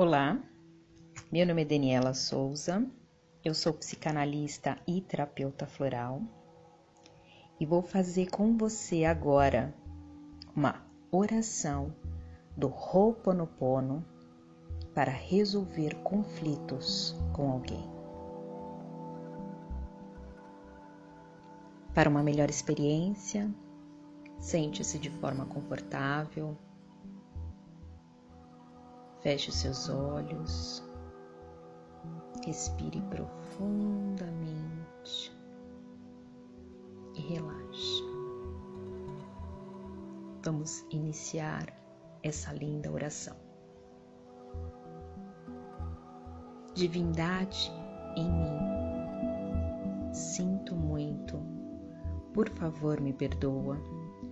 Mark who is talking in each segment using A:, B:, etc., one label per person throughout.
A: Olá, meu nome é Daniela Souza, eu sou psicanalista e terapeuta floral e vou fazer com você agora uma oração do Ho'oponopono para resolver conflitos com alguém. Para uma melhor experiência, sente-se de forma confortável Feche os seus olhos, respire profundamente. E relaxe. Vamos iniciar essa linda oração. Divindade em mim, sinto muito, por favor me perdoa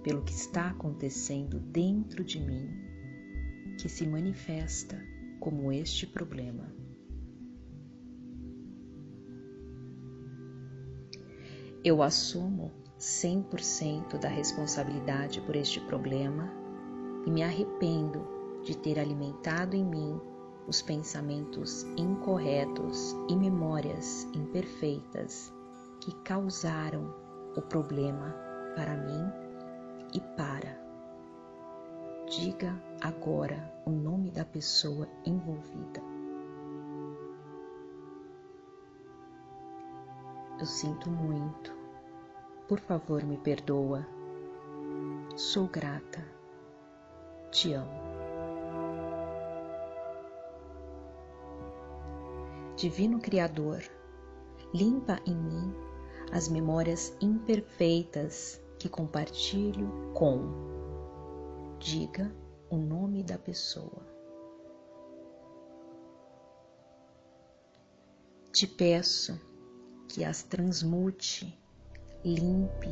A: pelo que está acontecendo dentro de mim que se manifesta como este problema. Eu assumo 100% da responsabilidade por este problema e me arrependo de ter alimentado em mim os pensamentos incorretos e memórias imperfeitas que causaram o problema para mim e para Diga agora o nome da pessoa envolvida. Eu sinto muito. Por favor, me perdoa. Sou grata. Te amo. Divino Criador, limpa em mim as memórias imperfeitas que compartilho com diga o nome da pessoa. Te peço que as transmute, limpe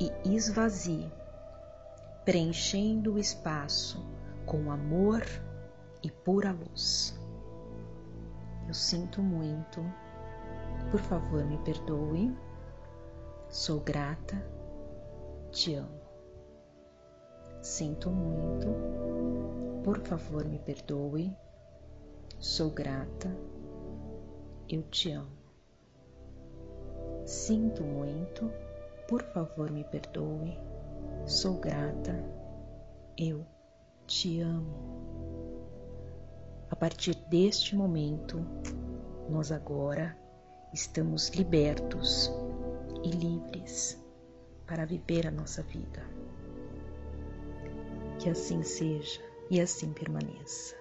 A: e esvazie, preenchendo o espaço com amor e pura luz. Eu sinto muito, por favor me perdoe, sou grata, te amo. Sinto muito, por favor me perdoe, sou grata, eu te amo. Sinto muito, por favor me perdoe, sou grata, eu te amo. A partir deste momento, nós agora estamos libertos e livres para viver a nossa vida. Que assim seja e assim permaneça.